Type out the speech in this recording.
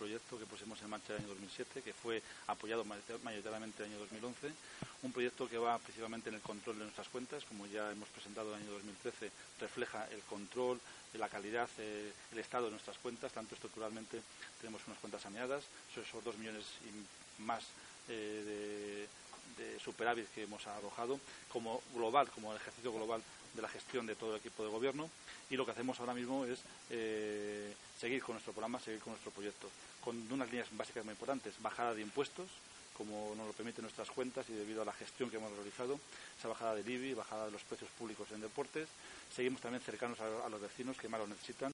proyecto que pusimos en marcha en el año 2007, que fue apoyado mayoritariamente en el año 2011. Un proyecto que va principalmente en el control de nuestras cuentas, como ya hemos presentado en el año 2013, refleja el control, la calidad, eh, el estado de nuestras cuentas, tanto estructuralmente tenemos unas cuentas saneadas, esos dos millones y más eh, de, de superávit que hemos arrojado, como global, como el ejercicio global de la gestión de todo el equipo de gobierno y lo que hacemos ahora mismo es eh, seguir con nuestro programa, seguir con nuestro proyecto, con unas líneas básicas muy importantes, bajada de impuestos, como nos lo permiten nuestras cuentas y debido a la gestión que hemos realizado, esa bajada del IBI, bajada de los precios públicos en deportes. Seguimos también cercanos a, los vecinos que más lo necesitan.